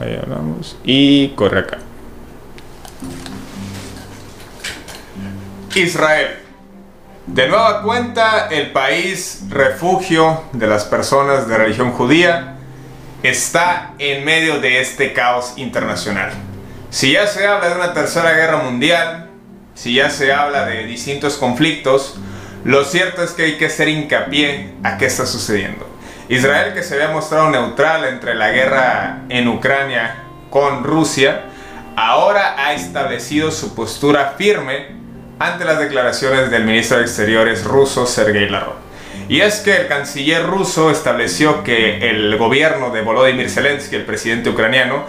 Ahí hablamos. Y corre acá. Israel. De nueva cuenta, el país refugio de las personas de religión judía está en medio de este caos internacional. Si ya se habla de una tercera guerra mundial, si ya se habla de distintos conflictos, lo cierto es que hay que hacer hincapié a qué está sucediendo. Israel, que se había mostrado neutral entre la guerra en Ucrania con Rusia, ahora ha establecido su postura firme ante las declaraciones del ministro de Exteriores ruso Sergei Lavrov. Y es que el canciller ruso estableció que el gobierno de Volodymyr Zelensky, el presidente ucraniano,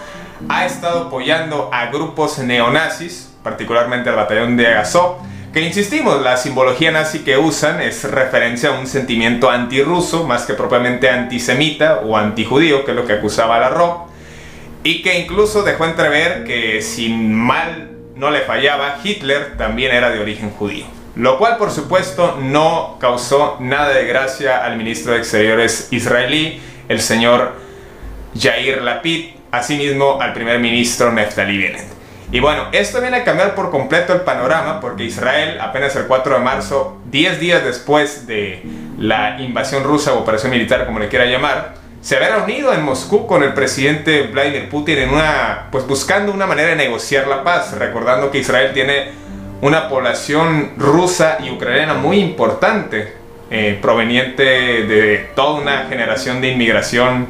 ha estado apoyando a grupos neonazis, particularmente al batallón de Azov, que insistimos, la simbología nazi que usan es referencia a un sentimiento antirruso más que propiamente antisemita o antijudío, que es lo que acusaba la ROP, y que incluso dejó entrever que sin mal no le fallaba, Hitler también era de origen judío. Lo cual por supuesto no causó nada de gracia al ministro de Exteriores israelí, el señor Yair Lapid, asimismo al primer ministro Neftali Bennett. Y bueno, esto viene a cambiar por completo el panorama porque Israel apenas el 4 de marzo, 10 días después de la invasión rusa o operación militar como le quiera llamar, se había reunido en Moscú con el presidente Vladimir Putin en una, pues buscando una manera de negociar la paz, recordando que Israel tiene una población rusa y ucraniana muy importante, eh, proveniente de toda una generación de inmigración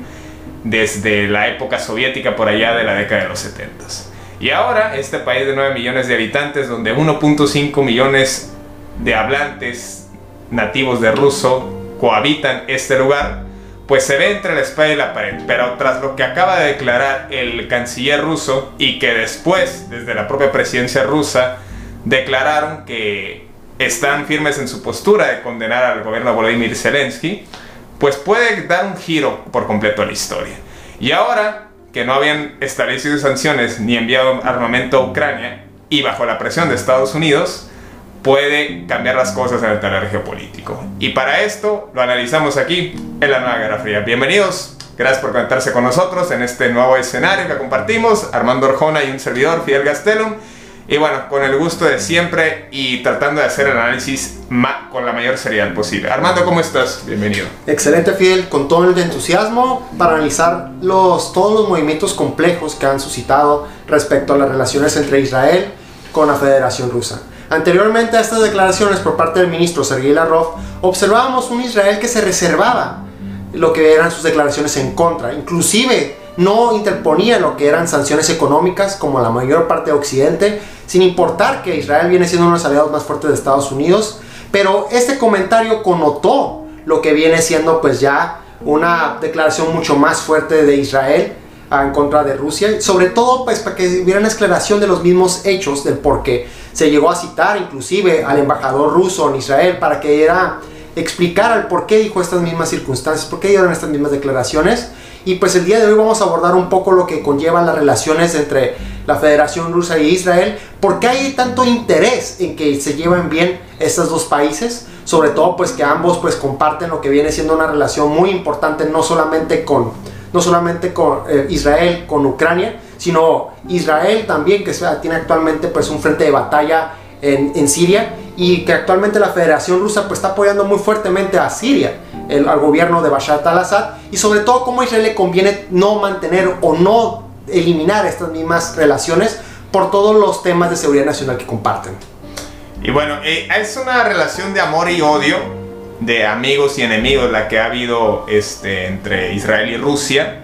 desde la época soviética por allá de la década de los 70. Y ahora este país de 9 millones de habitantes, donde 1.5 millones de hablantes nativos de ruso cohabitan este lugar, pues se ve entre la espada y la pared. Pero tras lo que acaba de declarar el canciller ruso y que después, desde la propia presidencia rusa, declararon que están firmes en su postura de condenar al gobierno de Volodymyr Zelensky, pues puede dar un giro por completo a la historia. Y ahora que no habían establecido sanciones ni enviado armamento a Ucrania y bajo la presión de Estados Unidos, puede cambiar las cosas en el terreno geopolítico. Y para esto lo analizamos aquí en la Nueva Guerra Fría. Bienvenidos, gracias por conectarse con nosotros en este nuevo escenario que compartimos. Armando Orjona y un servidor, Fidel Gastelum. Y bueno, con el gusto de siempre y tratando de hacer el análisis con la mayor seriedad posible. Armando, ¿cómo estás? Bienvenido. Excelente, Fidel, con todo el entusiasmo para analizar los, todos los movimientos complejos que han suscitado respecto a las relaciones entre Israel con la Federación Rusa. Anteriormente a estas declaraciones por parte del ministro Sergei Lavrov, observábamos un Israel que se reservaba lo que eran sus declaraciones en contra, inclusive no interponía lo que eran sanciones económicas como la mayor parte de Occidente, sin importar que Israel viene siendo uno de los aliados más fuertes de Estados Unidos, pero este comentario connotó lo que viene siendo pues ya una declaración mucho más fuerte de Israel en contra de Rusia, sobre todo pues para que hubiera una aclaración de los mismos hechos del por qué se llegó a citar inclusive al embajador ruso en Israel para que era explicar el por qué dijo estas mismas circunstancias, por qué dieron estas mismas declaraciones y pues el día de hoy vamos a abordar un poco lo que conllevan las relaciones entre la Federación Rusa y Israel. ¿Por qué hay tanto interés en que se lleven bien estos dos países? Sobre todo pues que ambos pues comparten lo que viene siendo una relación muy importante no solamente con, no solamente con eh, Israel, con Ucrania, sino Israel también que tiene actualmente pues un frente de batalla en, en Siria y que actualmente la Federación Rusa pues está apoyando muy fuertemente a Siria, el, al gobierno de Bashar al-Assad y sobre todo cómo a Israel le conviene no mantener o no eliminar estas mismas relaciones por todos los temas de seguridad nacional que comparten. Y bueno, eh, es una relación de amor y odio, de amigos y enemigos la que ha habido este, entre Israel y Rusia.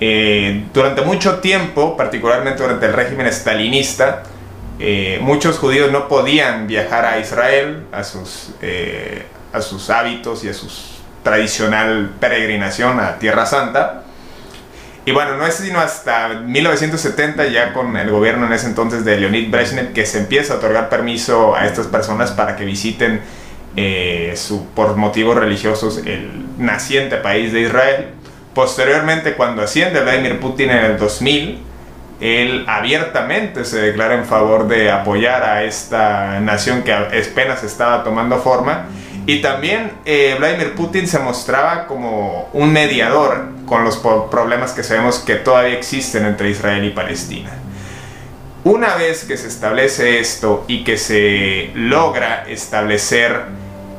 Eh, durante mucho tiempo, particularmente durante el régimen stalinista, eh, muchos judíos no podían viajar a Israel, a sus, a sus hábitos y a su tradicional peregrinación a Tierra Santa. Y bueno, no es sino hasta 1970, ya con el gobierno en ese entonces de Leonid Brezhnev, que se empieza a otorgar permiso a estas personas para que visiten eh, su, por motivos religiosos el naciente país de Israel. Posteriormente, cuando asciende Vladimir Putin en el 2000, él abiertamente se declara en favor de apoyar a esta nación que apenas estaba tomando forma y también eh, Vladimir Putin se mostraba como un mediador con los problemas que sabemos que todavía existen entre Israel y Palestina. Una vez que se establece esto y que se logra establecer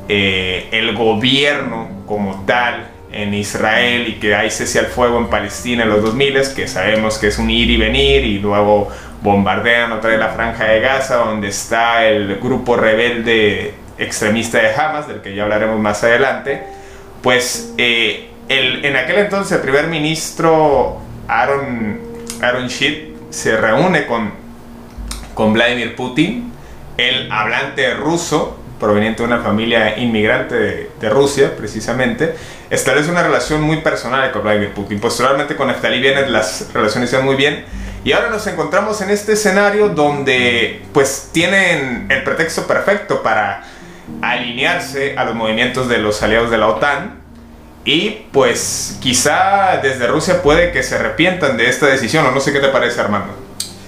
eh, el gobierno como tal en Israel y que hay cese al fuego en Palestina en los 2000, que sabemos que es un ir y venir y luego bombardean otra vez la franja de Gaza donde está el grupo rebelde extremista de Hamas, del que ya hablaremos más adelante, pues eh, el, en aquel entonces el primer ministro Aaron, Aaron se reúne con, con Vladimir Putin, el hablante ruso, proveniente de una familia inmigrante de, Rusia, precisamente, establece una relación muy personal con Vladimir Putin. Posteriormente con Naftali Bennett las relaciones se muy bien. Y ahora nos encontramos en este escenario donde pues tienen el pretexto perfecto para alinearse a los movimientos de los aliados de la OTAN y pues quizá desde Rusia puede que se arrepientan de esta decisión o no sé qué te parece Armando.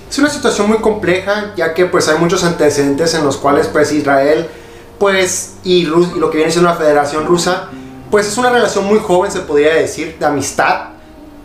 Es una situación muy compleja ya que pues hay muchos antecedentes en los cuales pues Israel pues y, lo que viene siendo la Federación Rusa pues es una relación muy joven se podría decir de amistad.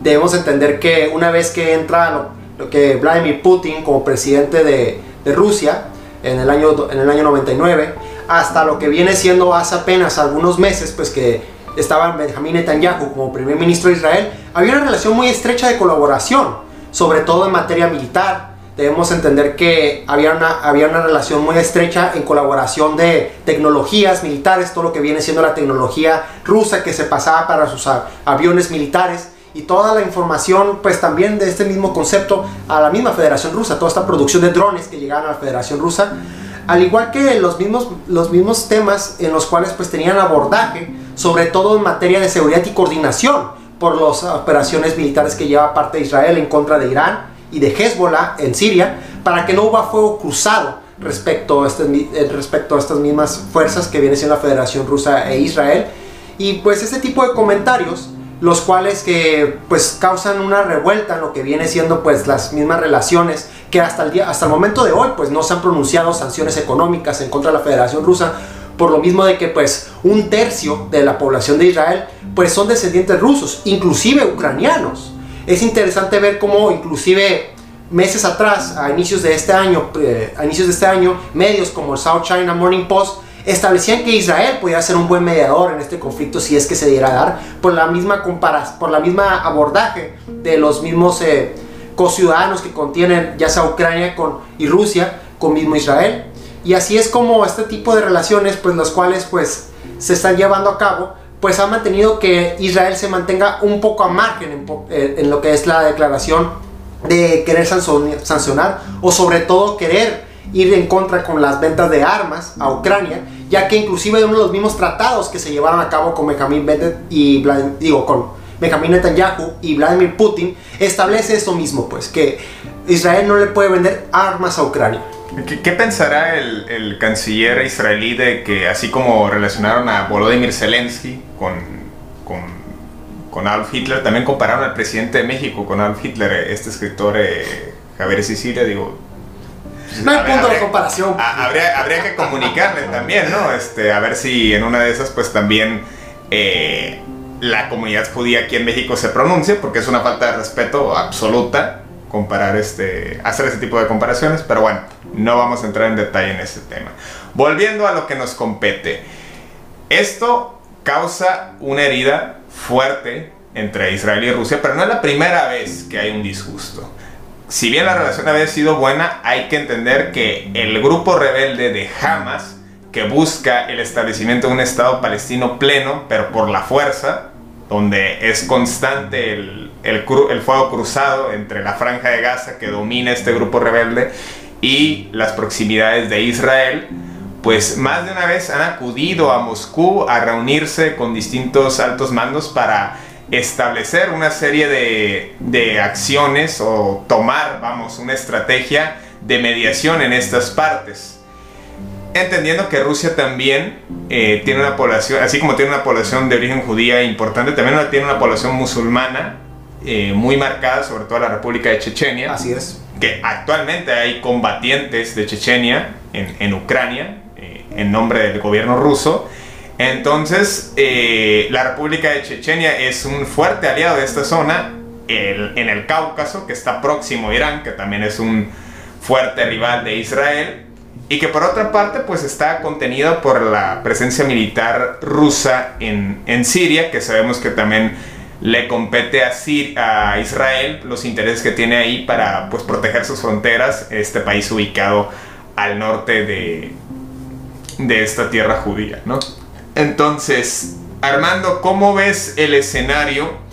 Debemos entender que una vez que entra lo, que Vladimir Putin como presidente de, Rusia en el año en el año 99 hasta lo que viene siendo hace apenas algunos meses, pues que estaba Benjamín Netanyahu como primer ministro de Israel, había una relación muy estrecha de colaboración, sobre todo en materia militar. Debemos entender que había una, había una relación muy estrecha en colaboración de tecnologías militares, todo lo que viene siendo la tecnología rusa que se pasaba para sus aviones militares y toda la información, pues también de este mismo concepto a la misma Federación Rusa, toda esta producción de drones que llegaban a la Federación Rusa al igual que los mismos, los mismos temas en los cuales pues tenían abordaje, sobre todo en materia de seguridad y coordinación por las operaciones militares que lleva parte de Israel en contra de Irán y de Hezbollah en Siria, para que no hubiera fuego cruzado respecto a, este, eh, respecto a estas mismas fuerzas que viene siendo la Federación Rusa e Israel. Y pues este tipo de comentarios los cuales que pues causan una revuelta en lo que viene siendo pues las mismas relaciones que hasta el día hasta el momento de hoy pues no se han pronunciado sanciones económicas en contra de la Federación Rusa por lo mismo de que pues un tercio de la población de Israel pues son descendientes rusos, inclusive ucranianos. Es interesante ver cómo inclusive meses atrás, a inicios de este año, eh, inicios de este año, medios como el South China Morning Post establecían que Israel podía ser un buen mediador en este conflicto si es que se diera a dar por la misma por la misma abordaje de los mismos eh, co-ciudadanos que contienen ya sea Ucrania con, y Rusia con mismo Israel. Y así es como este tipo de relaciones pues las cuales pues se están llevando a cabo pues ha mantenido que Israel se mantenga un poco a margen en, eh, lo que es la declaración de querer sancionar o sobre todo querer ir en contra con las ventas de armas a Ucrania ya que inclusive uno de los mismos tratados que se llevaron a cabo con Benjamin Bennett y digo con Benjamin Netanyahu y Vladimir Putin establece eso mismo, pues que Israel no le puede vender armas a Ucrania. ¿Qué, pensará el, el, canciller israelí de que así como relacionaron a Volodymyr Zelensky con, con, con Adolf Hitler, también compararon al presidente de México con Adolf Hitler, este escritor eh, Javier Sicilia, digo, no hay punto de comparación. habría, habría, que comunicarle también, ¿no? Este, a ver si en una de esas, pues también eh, la comunidad judía aquí en México se pronuncia, porque es una falta de respeto absoluta comparar este, hacer ese tipo de comparaciones, pero bueno, no vamos a entrar en detalle en ese tema. volviendo a lo que nos compete. Esto causa una herida fuerte entre Israel y Rusia, pero no es la primera vez que hay un disgusto. Si bien la relación había sido buena, hay que entender que el grupo rebelde de Hamas, que busca el establecimiento de un Estado palestino pleno, pero por la fuerza, donde es constante el, el, fuego cruzado entre la franja de Gaza que domina este grupo rebelde y las proximidades de Israel, pues más de una vez han acudido a Moscú a reunirse con distintos altos mandos para establecer una serie de, de acciones o tomar, vamos, una estrategia de mediación en estas partes. Entendiendo que Rusia también eh, tiene una población, así como tiene una población de origen judía importante, también tiene una población musulmana eh, muy marcada, sobre todo la República de Chechenia. Así es. Que actualmente hay combatientes de Chechenia en, en Ucrania, eh, en nombre del gobierno ruso. Entonces, la República de Chechenia es un fuerte aliado de esta zona, en el Cáucaso, que está próximo a Irán, que también es un fuerte rival de Israel y que por otra parte pues está contenida por la presencia militar rusa en, en Siria, que sabemos que también le compete a, a, Israel los intereses que tiene ahí para pues proteger sus fronteras, este país ubicado al norte de, de esta tierra judía, ¿no? Entonces, Armando, ¿cómo ves el escenario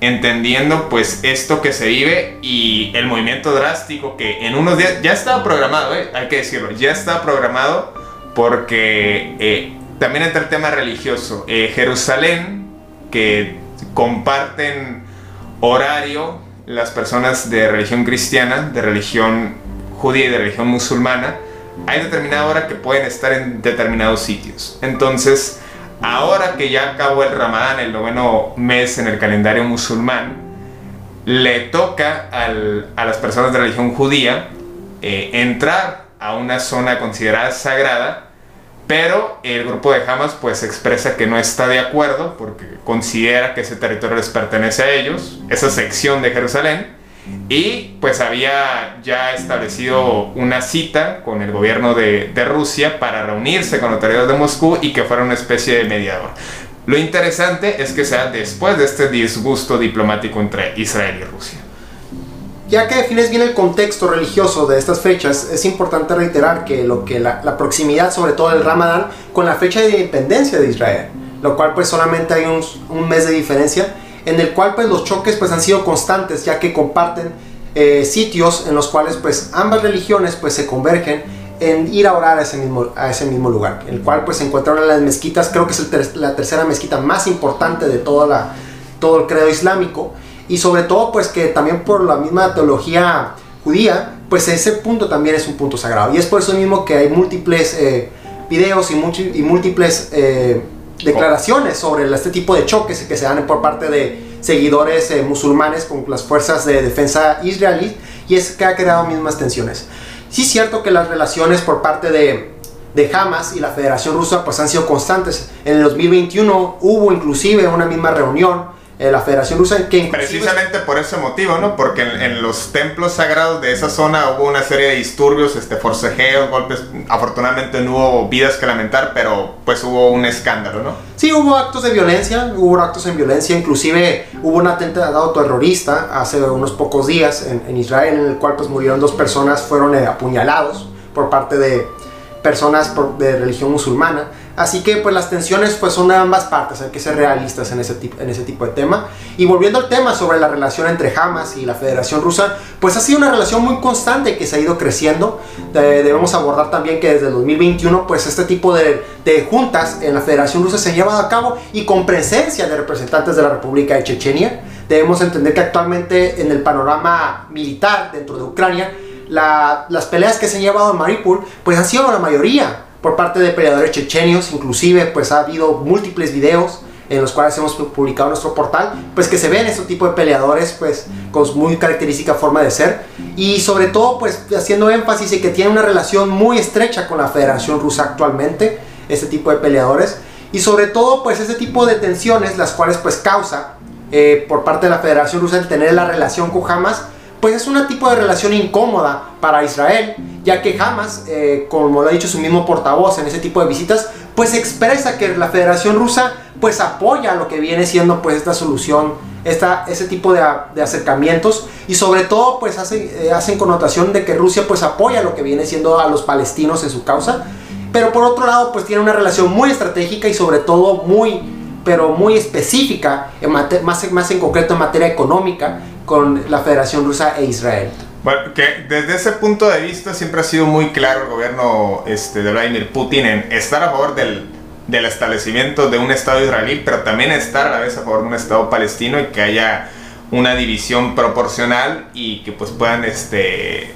entendiendo pues esto que se vive y el movimiento drástico que en unos días ya estaba programado, ¿eh? hay que decirlo, ya estaba programado porque eh, también entra el tema religioso. Eh, Jerusalén, que comparten horario las personas de religión cristiana, de religión judía y de religión musulmana, hay determinada hora que pueden estar en determinados sitios. Entonces, ahora que ya acabó el Ramadán, el noveno mes en el calendario musulmán, le toca a las personas de religión judía eh, entrar a una zona considerada sagrada, pero el grupo de Hamas pues expresa que no está de acuerdo porque considera que ese territorio les pertenece a ellos, esa sección de Jerusalén, y pues había ya establecido una cita con el gobierno de, Rusia para reunirse con autoridades de Moscú y que fuera una especie de mediador. Lo interesante es que sea después de este disgusto diplomático entre Israel y Rusia. Ya que defines bien el contexto religioso de estas fechas, es importante reiterar que, lo que la, proximidad, sobre todo del Ramadán, con la fecha de independencia de Israel, lo cual pues solamente hay un, un mes de diferencia, en el cual pues los choques pues han sido constantes ya que comparten eh, sitios en los cuales pues ambas religiones pues se convergen en ir a orar a ese mismo, a ese mismo lugar, el cual pues se encuentran en las mezquitas, creo que es la tercera mezquita más importante de toda la, todo el credo islámico y sobre todo pues que también por la misma teología judía pues ese punto también es un punto sagrado y es por eso mismo que hay múltiples eh, videos y, y múltiples eh, declaraciones sobre este tipo de choques que se dan por parte de seguidores eh, musulmanes con las fuerzas de defensa israelí y es que ha creado mismas tensiones. Sí es cierto que las relaciones por parte de, de Hamas y la Federación Rusa pues han sido constantes. En el 2021 hubo inclusive una misma reunión eh, la Federación Rusa que precisamente por ese motivo no porque en, los templos sagrados de esa zona hubo una serie de disturbios este forcejeos golpes. Afortunadamente no hubo vidas que lamentar pero pues hubo un escándalo no sí hubo actos de violencia hubo actos de violencia. Inclusive hubo un atentado terrorista hace unos pocos días en, Israel en el cual pues murieron dos personas fueron eh, apuñalados por parte de personas de religión musulmana Así que pues las tensiones pues son de ambas partes, hay que ser realistas en ese, tipo, en ese tipo de tema. Y volviendo al tema sobre la relación entre Hamas y la Federación Rusa, pues ha sido una relación muy constante que se ha ido creciendo. debemos abordar también que desde el 2021 pues este tipo de, de, juntas en la Federación Rusa se ha llevado a cabo y con presencia de representantes de la República de Chechenia. Debemos entender que actualmente en el panorama militar dentro de Ucrania, las peleas que se han llevado en Mariupol pues han sido la mayoría por parte de peleadores chechenios, inclusive pues ha habido múltiples videos en los cuales hemos publicado nuestro portal, pues que se ven este tipo de peleadores pues con muy característica forma de ser. Y sobre todo pues haciendo énfasis en que tiene una relación muy estrecha con la Federación Rusa actualmente, este tipo de peleadores. Y sobre todo pues ese tipo de tensiones las cuales pues causa eh, por parte de la Federación Rusa el tener la relación con Hamas pues es un tipo de relación incómoda para Israel, ya que Hamas, eh, como lo ha dicho su mismo portavoz en ese tipo de visitas, pues expresa que la Federación Rusa pues apoya lo que viene siendo pues esta solución, esta, ese tipo de, acercamientos y sobre todo pues hace, eh, hacen connotación de que Rusia pues apoya lo que viene siendo a los palestinos en su causa, pero por otro lado pues tiene una relación muy estratégica y sobre todo muy pero muy específica, en más, más en concreto en materia económica, con la Federación Rusa e Israel. Bueno, que desde ese punto de vista siempre ha sido muy claro el gobierno este, de Vladimir Putin en estar a favor del, del establecimiento de un Estado israelí, pero también estar a la vez a favor de un Estado palestino y que haya una división proporcional y que pues puedan este,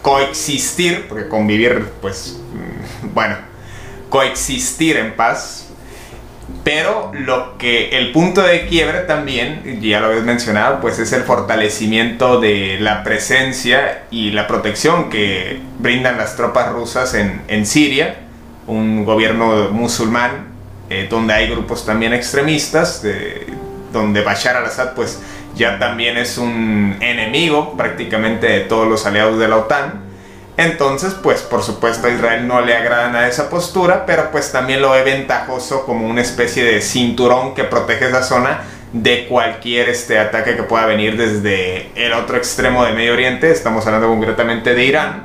coexistir, porque convivir pues, mm, bueno, coexistir en paz pero lo que el punto de quiebre también, ya lo habéis mencionado, pues es el fortalecimiento de la presencia y la protección que brindan las tropas rusas en, en Siria, un gobierno musulmán eh, donde hay grupos también extremistas, donde Bashar al-Assad pues ya también es un enemigo prácticamente de todos los aliados de la OTAN entonces, pues por supuesto a Israel no le agrada nada esa postura, pero pues también lo ve ventajoso como una especie de cinturón que protege esa zona de cualquier este ataque que pueda venir desde el otro extremo de Medio Oriente. Estamos hablando concretamente de Irán,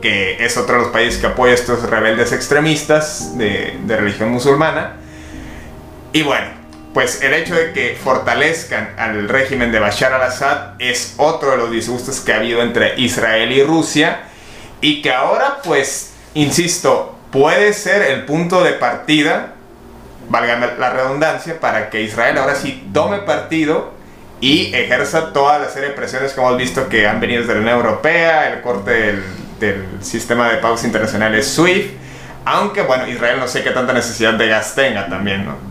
que es otro de los países que apoya a estos rebeldes extremistas de, de religión musulmana. Y bueno, pues el hecho de que fortalezcan al régimen de Bashar al-Assad es otro de los disgustos que ha habido entre Israel y Rusia y que ahora pues, insisto, puede ser el punto de partida, valga la redundancia, para que Israel ahora sí tome partido y ejerza toda la serie de presiones que hemos visto que han venido desde la Unión Europea, el corte del, del sistema de pagos internacionales SWIFT, aunque bueno, Israel no sé qué tanta necesidad de gas tenga también, ¿no?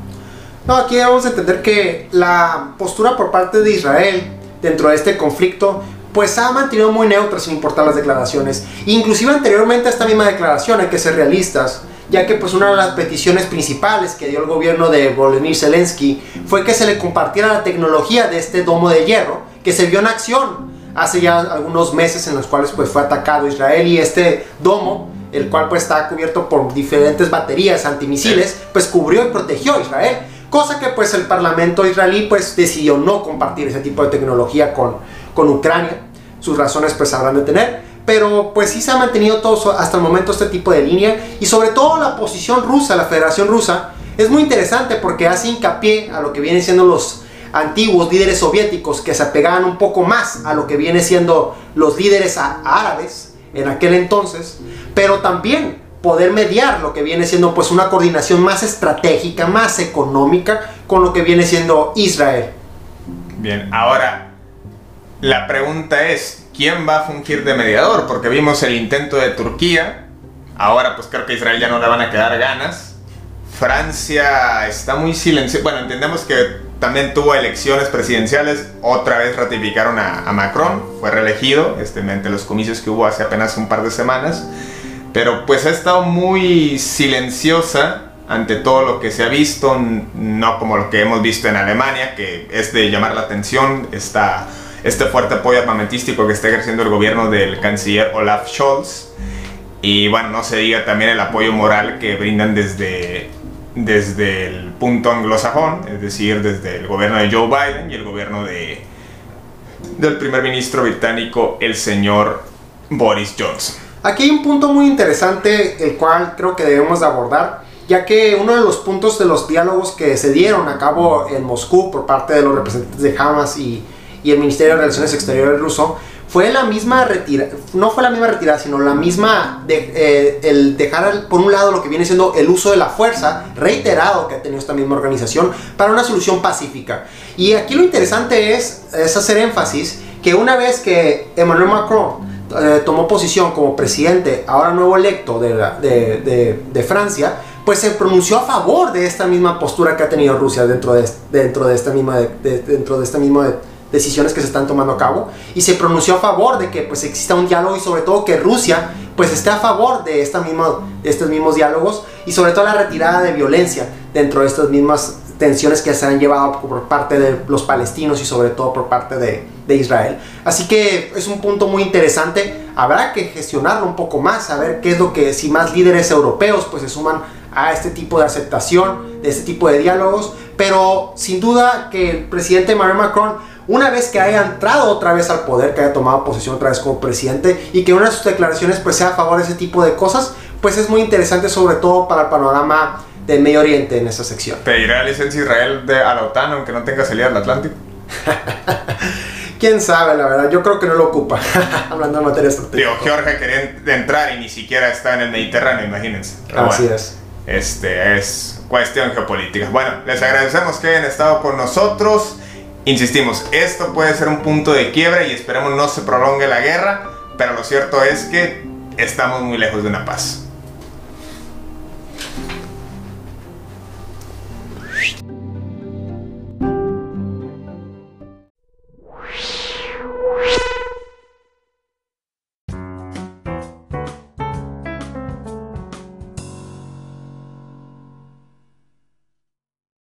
No, aquí a entender que la postura por parte de Israel dentro de este conflicto pues ha mantenido muy neutra sin importar las declaraciones. Inclusive anteriormente a esta misma declaración hay que ser realistas, ya que pues una de las peticiones principales que dio el gobierno de Volodymyr Zelensky fue que se le compartiera la tecnología de este domo de hierro, que se vio en acción hace ya algunos meses en los cuales pues fue atacado Israel y este domo el cual pues está cubierto por diferentes baterías antimisiles, pues cubrió y protegió a Israel. Cosa que pues el parlamento israelí pues decidió no compartir ese tipo de tecnología con, con Ucrania sus razones pues habrán de tener, pero pues sí se ha mantenido todo hasta el momento este tipo de línea. Y sobre todo la posición rusa, la Federación Rusa, es muy interesante porque hace hincapié a lo que vienen siendo los antiguos líderes soviéticos que se apegaban un poco más a lo que viene siendo los líderes árabes en aquel entonces, pero también poder mediar lo que viene siendo pues una coordinación más estratégica, más económica con lo que viene siendo Israel. Bien, ahora la pregunta es, ¿quién va a fungir de mediador? Porque vimos el intento de Turquía, ahora pues creo que Israel ya no le van a quedar ganas. Francia está muy silenciosa, bueno, entendemos que también tuvo elecciones presidenciales, otra vez ratificaron a, Macron, fue reelegido este, mediante los comicios que hubo hace apenas un par de semanas, pero pues ha estado muy silenciosa ante todo lo que se ha visto, no como lo que hemos visto en Alemania, que es de llamar la atención, está este fuerte apoyo armamentístico que está ejerciendo el gobierno del canciller Olaf Scholz. Y bueno, no se diga también el apoyo moral que brindan desde, desde el punto anglosajón, es decir, desde el gobierno de Joe Biden y el gobierno de, del primer ministro británico, el señor Boris Johnson. Aquí hay un punto muy interesante, el cual creo que debemos de abordar, ya que uno de los puntos de los diálogos que se dieron a cabo en Moscú por parte de los representantes de Hamas y y el Ministerio de Relaciones Exteriores ruso fue la misma retirada, no fue la misma retirada, sino la misma de, eh, el dejar por un lado lo que viene siendo el uso de la fuerza reiterado que ha tenido esta misma organización para una solución pacífica. Y aquí lo interesante es, es hacer énfasis que una vez que Emmanuel Macron eh, tomó posición como presidente, ahora nuevo electo de, de, de, de, Francia, pues se pronunció a favor de esta misma postura que ha tenido Rusia dentro de, dentro de esta misma, dentro de esta misma decisiones que se están tomando a cabo y se pronunció a favor de que pues exista un diálogo y sobre todo que Rusia pues esté a favor de, esta misma, de estos mismos diálogos y sobre todo la retirada de violencia dentro de estas mismas tensiones que se han llevado por parte de los palestinos y sobre todo por parte de, de Israel. Así que es un punto muy interesante. Habrá que gestionarlo un poco más, saber qué es lo que, si más líderes europeos pues se suman a este tipo de aceptación, de este tipo de diálogos. Pero sin duda que el presidente Emmanuel Macron una vez que haya entrado otra vez al poder, que haya tomado posesión otra vez como presidente y que una de sus declaraciones pues sea a favor de ese tipo de cosas, pues es muy interesante sobre todo para el panorama del Medio Oriente en esa sección. ¿Pedirá licencia Israel de, a la OTAN aunque no tenga salida al Atlántico? Quién sabe, la verdad, yo creo que no lo ocupa, hablando de materia estratégica. Digo, Georgia quería entrar y ni siquiera está en el Mediterráneo, imagínense. Así es. Este es cuestión geopolítica. Bueno, les agradecemos que hayan estado con nosotros. Insistimos, esto puede ser un punto de quiebra y esperemos no se prolongue la guerra, pero lo cierto es que estamos muy lejos de una paz.